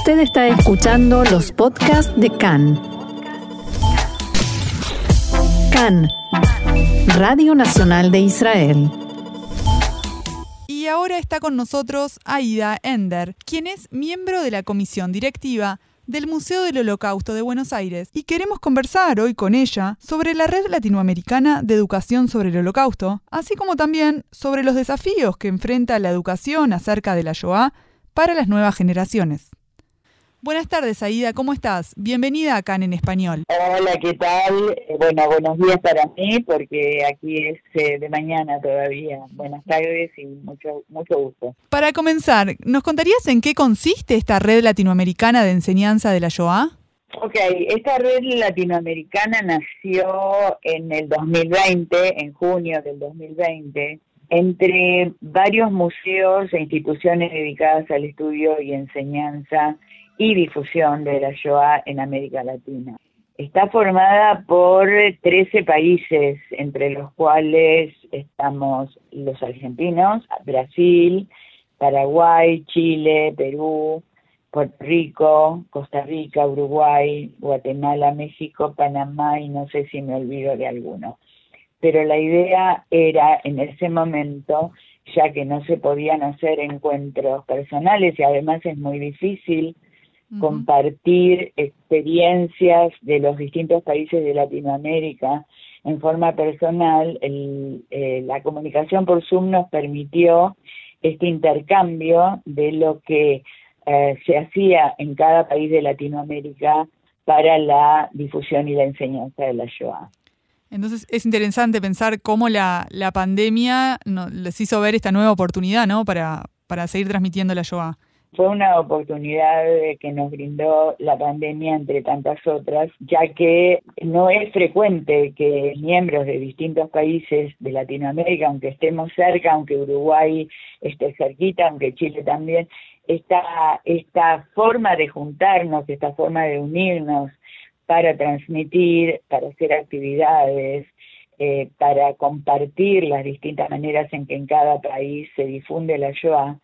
Usted está escuchando los podcasts de CAN. CAN, Radio Nacional de Israel. Y ahora está con nosotros Aida Ender, quien es miembro de la comisión directiva del Museo del Holocausto de Buenos Aires y queremos conversar hoy con ella sobre la Red Latinoamericana de Educación sobre el Holocausto, así como también sobre los desafíos que enfrenta la educación acerca de la Shoah para las nuevas generaciones. Buenas tardes, Aida, ¿cómo estás? Bienvenida acá en Español. Hola, ¿qué tal? Eh, bueno, buenos días para mí, porque aquí es eh, de mañana todavía. Buenas tardes y mucho, mucho gusto. Para comenzar, ¿nos contarías en qué consiste esta red latinoamericana de enseñanza de la Shoah? Ok, esta red latinoamericana nació en el 2020, en junio del 2020, entre varios museos e instituciones dedicadas al estudio y enseñanza y difusión de la Shoah en América Latina. Está formada por 13 países, entre los cuales estamos los argentinos, Brasil, Paraguay, Chile, Perú, Puerto Rico, Costa Rica, Uruguay, Guatemala, México, Panamá y no sé si me olvido de alguno. Pero la idea era en ese momento, ya que no se podían hacer encuentros personales y además es muy difícil compartir experiencias de los distintos países de Latinoamérica en forma personal. Eh, la comunicación por Zoom nos permitió este intercambio de lo que eh, se hacía en cada país de Latinoamérica para la difusión y la enseñanza de la Shoah. Entonces es interesante pensar cómo la, la pandemia les hizo ver esta nueva oportunidad ¿no? para, para seguir transmitiendo la Shoah. Fue una oportunidad que nos brindó la pandemia, entre tantas otras, ya que no es frecuente que miembros de distintos países de Latinoamérica, aunque estemos cerca, aunque Uruguay esté cerquita, aunque Chile también, esta, esta forma de juntarnos, esta forma de unirnos para transmitir, para hacer actividades, eh, para compartir las distintas maneras en que en cada país se difunde la Shoah,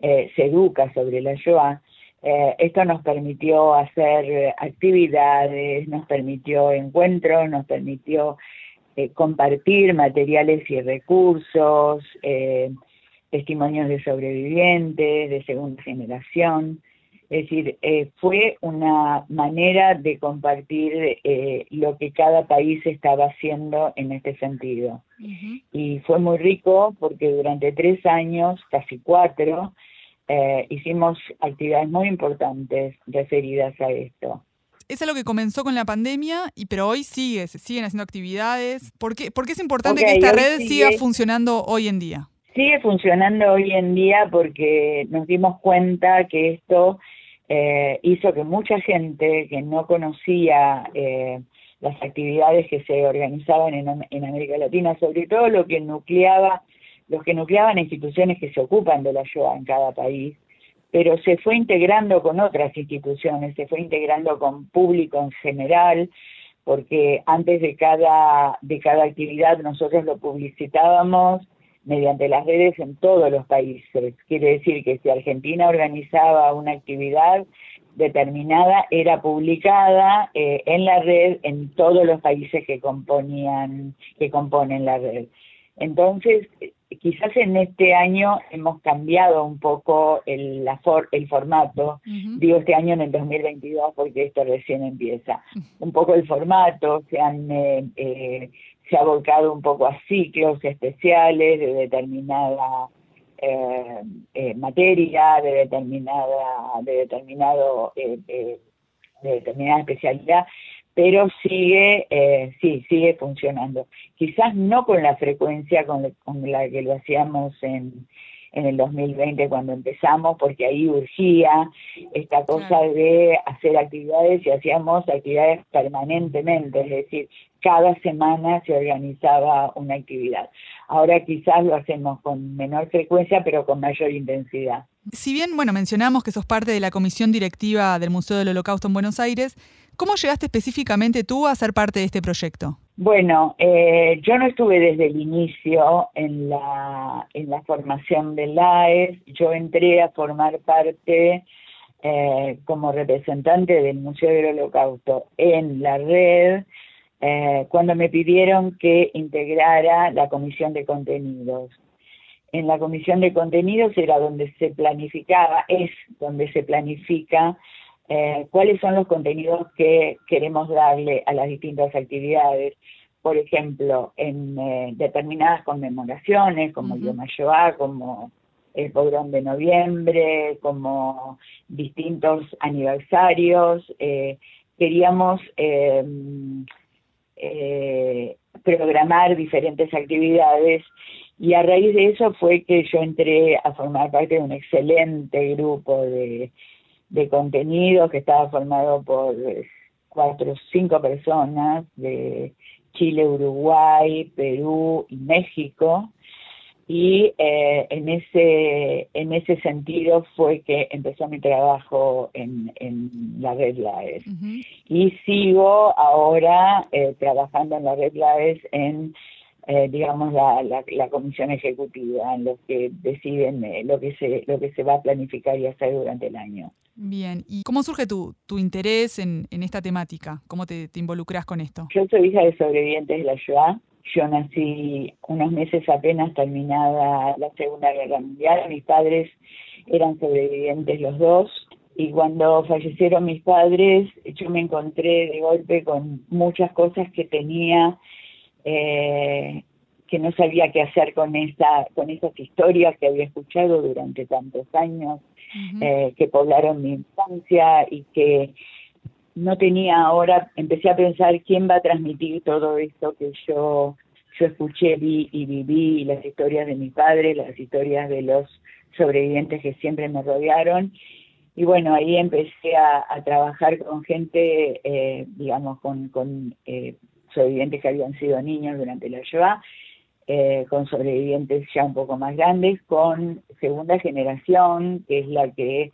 eh, se educa sobre la Shoah, eh, esto nos permitió hacer actividades, nos permitió encuentros, nos permitió eh, compartir materiales y recursos, testimonios de sobrevivientes, de segunda generación. Es decir, fue una manera de compartir lo que cada país estaba haciendo en este sentido. Y fue muy rico porque durante tres años, casi cuatro, eh, hicimos actividades muy importantes referidas a esto. Es algo que comenzó con la pandemia, y pero hoy sigue, se siguen haciendo actividades. ¿Por qué, es importante que esta red siga funcionando hoy en día? Sigue funcionando hoy en día porque nos dimos cuenta que esto eh, hizo que mucha gente que no conocía eh, las actividades que se organizaban en, América Latina, sobre todo lo que nucleaba los que nucleaban instituciones que se ocupan de la Shoah en cada país, pero se fue integrando con otras instituciones, se fue integrando con público en general, porque antes de cada, de cada actividad nosotros lo publicitábamos mediante las redes en todos los países. Quiere decir que si Argentina organizaba una actividad determinada, era publicada eh, en la red en todos los países que componían, que componen la red. Entonces, quizás en este año hemos cambiado un poco el, la el formato, digo este año en el 2022 porque esto recién empieza, un poco el formato, se, han, eh, eh, se ha volcado un poco a ciclos especiales de determinada eh, materia, de determinada, de determinado, de determinada especialidad, pero sigue, eh, sí, sigue funcionando. Quizás no con la frecuencia con, la que lo hacíamos en, en el 2020 cuando empezamos, porque ahí urgía esta cosa de hacer actividades y hacíamos actividades permanentemente, es decir, cada semana se organizaba una actividad. Ahora quizás lo hacemos con menor frecuencia, pero con mayor intensidad. Si bien, bueno, mencionamos que sos parte de la comisión directiva del Museo del Holocausto en Buenos Aires, ¿Cómo llegaste específicamente tú a ser parte de este proyecto? Bueno, eh, yo no estuve desde el inicio en la, en la formación del AES, yo entré a formar parte eh, como representante del Museo del Holocausto en la red eh, cuando me pidieron que integrara la comisión de contenidos. En la comisión de contenidos era donde se planificaba, es donde se planifica eh, cuáles son los contenidos que queremos darle a las distintas actividades. Por ejemplo, en determinadas conmemoraciones, como el Yom HaShoah, como el pogrón de noviembre, como distintos aniversarios. Eh, queríamos eh, eh, programar diferentes actividades y a raíz de eso fue que yo entré a formar parte de un excelente grupo de, de contenidos que estaba formado por cuatro o cinco personas de Chile, Uruguay, Perú y México. Y eh, en ese en ese sentido fue que empezó mi trabajo en, en la red LAES. Y sigo ahora eh, trabajando en la red LAES en eh, digamos la, la, comisión ejecutiva en lo que deciden lo que se lo que se va a planificar y hacer durante el año Bien, ¿y cómo surge tu, tu interés en, en esta temática? ¿Cómo te, te involucras con esto? Yo soy hija de sobrevivientes de la Shoah yo nací unos meses apenas terminada la Segunda Guerra Mundial, mis padres eran sobrevivientes los dos y cuando fallecieron mis padres yo me encontré de golpe con muchas cosas que tenía eh, que no sabía qué hacer con esa con esas historias que había escuchado durante tantos años eh, que poblaron mi infancia y que no tenía ahora, empecé a pensar quién va a transmitir todo esto que yo, yo escuché, vi y viví, las historias de mi padre, las historias de los sobrevivientes que siempre me rodearon. Y bueno, ahí empecé a, trabajar con gente, eh, digamos, con, con eh, sobrevivientes que habían sido niños durante la Shoah, eh, con sobrevivientes ya un poco más grandes, con segunda generación, que es la que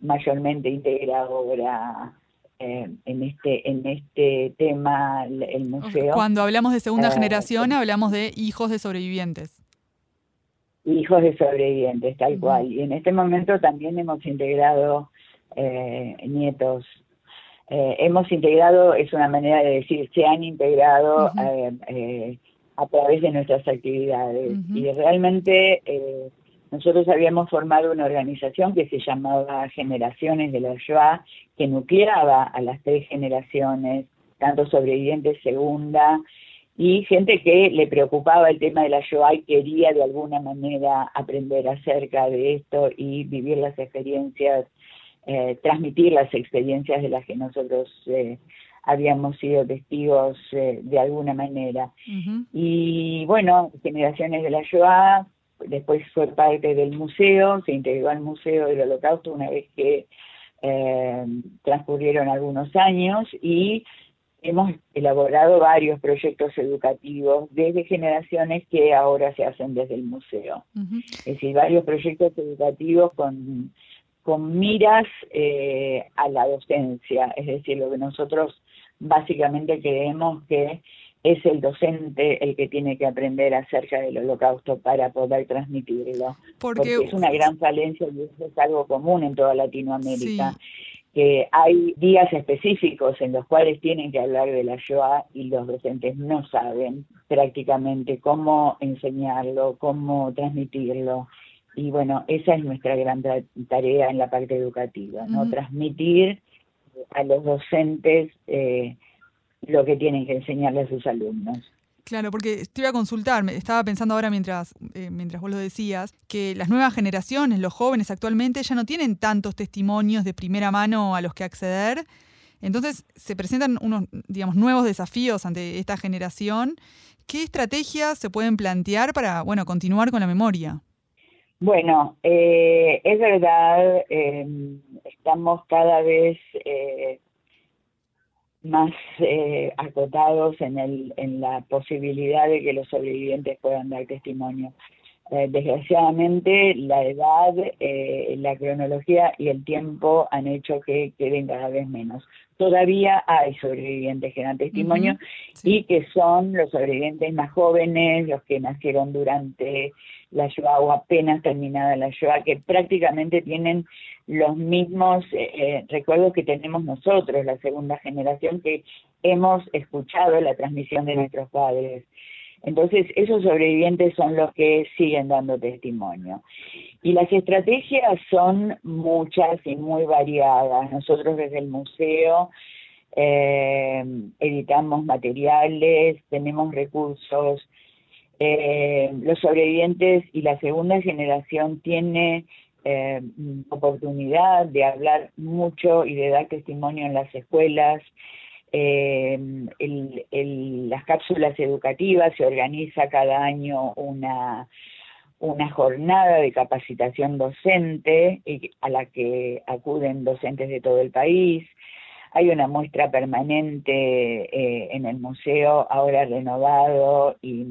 mayormente integra ahora eh, en este en este tema el museo. Cuando hablamos de segunda eh, generación, hablamos de hijos de sobrevivientes. Hijos de sobrevivientes, tal cual. Y en este momento también hemos integrado eh, hemos integrado, es una manera de decir, se han integrado a través de nuestras actividades. Y realmente nosotros habíamos formado una organización que se llamaba Generaciones de la Shoah, que nucleaba a las tres generaciones, tanto sobrevivientes segunda, y gente que le preocupaba el tema de la Shoah y quería de alguna manera aprender acerca de esto y vivir las experiencias, eh, transmitir las experiencias de las que nosotros eh, habíamos sido testigos eh, de alguna manera. Y bueno, Generaciones de la Shoah después fue parte del museo, se integró al Museo del Holocausto una vez que eh, transcurrieron algunos años y hemos elaborado varios proyectos educativos desde generaciones que ahora se hacen desde el museo. Es decir, varios proyectos educativos con, con miras eh, a la docencia, es decir, lo que nosotros básicamente creemos que es el docente el que tiene que aprender acerca del holocausto para poder transmitirlo. Porque, es una gran falencia y eso es algo común en toda Latinoamérica. que hay días específicos en los cuales tienen que hablar de la Shoah y los docentes no saben prácticamente cómo enseñarlo, cómo transmitirlo. Y bueno, esa es nuestra gran tarea en la parte educativa, ¿no? Transmitir a los docentes eh, lo que tienen que enseñarle a sus alumnos. Claro, porque te iba a consultar, estaba pensando ahora mientras, eh, mientras vos lo decías, que las nuevas generaciones, los jóvenes actualmente, ya no tienen tantos testimonios de primera mano a los que acceder. Entonces se presentan unos, digamos, nuevos desafíos ante esta generación. ¿Qué estrategias se pueden plantear para, bueno, continuar con la memoria? Bueno, eh, es verdad, eh, estamos cada vez más eh, acotados en, el, en la posibilidad de que los sobrevivientes puedan dar testimonio. Eh, desgraciadamente la edad, eh, la cronología y el tiempo han hecho que queden cada vez menos. Todavía hay sobrevivientes que dan testimonio y que son los sobrevivientes más jóvenes, los que nacieron durante la Shoah o apenas terminada la Shoah, que prácticamente tienen los mismos eh, recuerdos que tenemos nosotros, la segunda generación, que hemos escuchado la transmisión de nuestros padres. Entonces, esos sobrevivientes son los que siguen dando testimonio. Y las estrategias son muchas y muy variadas. Nosotros desde el museo eh, editamos materiales, tenemos recursos. Eh, los sobrevivientes y la segunda generación tiene eh, oportunidad de hablar mucho y de dar testimonio en las escuelas. Eh, las cápsulas educativas, se organiza cada año una, una jornada de capacitación docente a la que acuden docentes de todo el país. Hay una muestra permanente eh, en el museo, ahora renovado y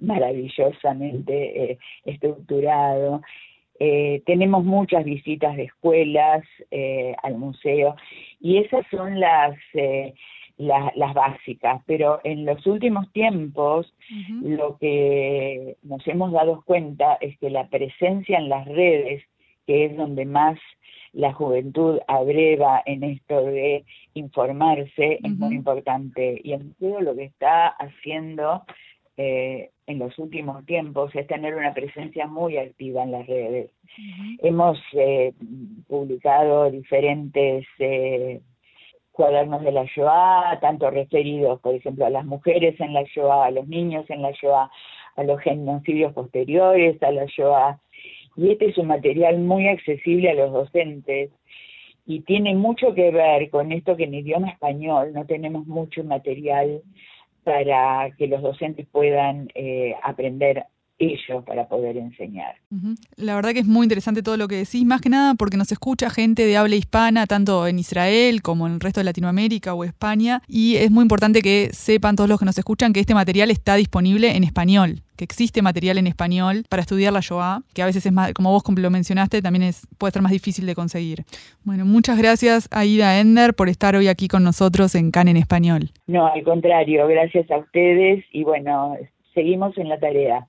maravillosamente eh, estructurado. tenemos muchas visitas de escuelas al museo y esas son las las básicas, pero en los últimos tiempos lo que nos hemos dado cuenta es que la presencia en las redes, que es donde más la juventud abreva en esto de informarse, es muy importante. Y en todo lo que está haciendo eh, en los últimos tiempos es tener una presencia muy activa en las redes. Hemos eh, publicado diferentes... Eh, cuadernos de la Shoah, tanto referidos, por ejemplo, a las mujeres en la Shoah, a los niños en la Shoah, a los genocidios posteriores a la Shoah. Y este es un material muy accesible a los docentes y tiene mucho que ver con esto que en idioma español no tenemos mucho material para que los docentes puedan eh, aprender ellos para poder enseñar. La verdad que es muy interesante todo lo que decís, más que nada porque nos escucha gente de habla hispana, tanto en Israel como en el resto de Latinoamérica o España, y es muy importante que sepan todos los que nos escuchan que este material está disponible en español que existe material en español para estudiar la Shoah, que a veces es más, como vos lo mencionaste, también es, puede ser más difícil de conseguir. Bueno, muchas gracias Aida Ender por estar hoy aquí con nosotros en CAN en español. No, al contrario, gracias a ustedes y bueno, seguimos en la tarea.